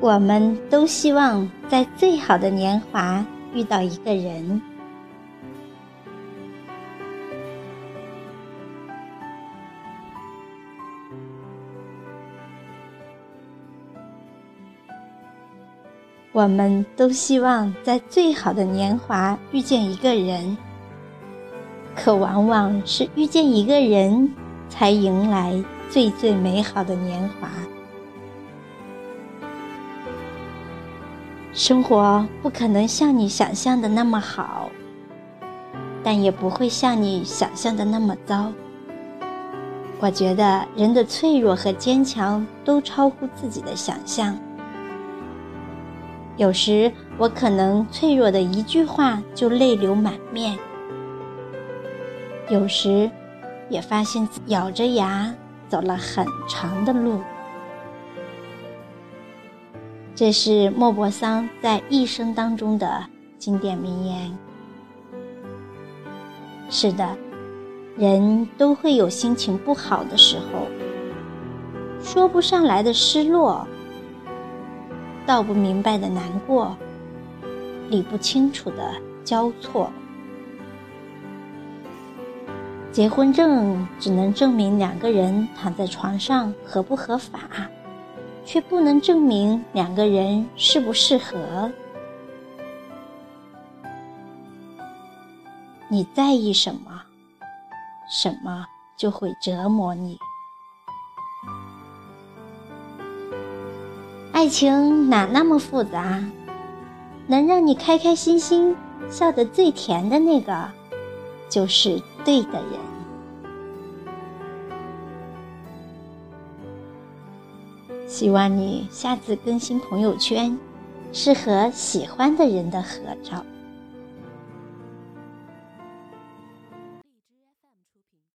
我们都希望在最好的年华遇到一个人。我们都希望在最好的年华遇见一个人，可往往是遇见一个人，才迎来最最美好的年华。生活不可能像你想象的那么好，但也不会像你想象的那么糟。我觉得人的脆弱和坚强都超乎自己的想象。有时我可能脆弱的一句话就泪流满面，有时也发现咬着牙走了很长的路。这是莫泊桑在一生当中的经典名言。是的，人都会有心情不好的时候，说不上来的失落。道不明白的难过，理不清楚的交错。结婚证只能证明两个人躺在床上合不合法，却不能证明两个人适不适合。你在意什么，什么就会折磨你。爱情哪那么复杂？能让你开开心心、笑得最甜的那个，就是对的人。希望你下次更新朋友圈，是和喜欢的人的合照。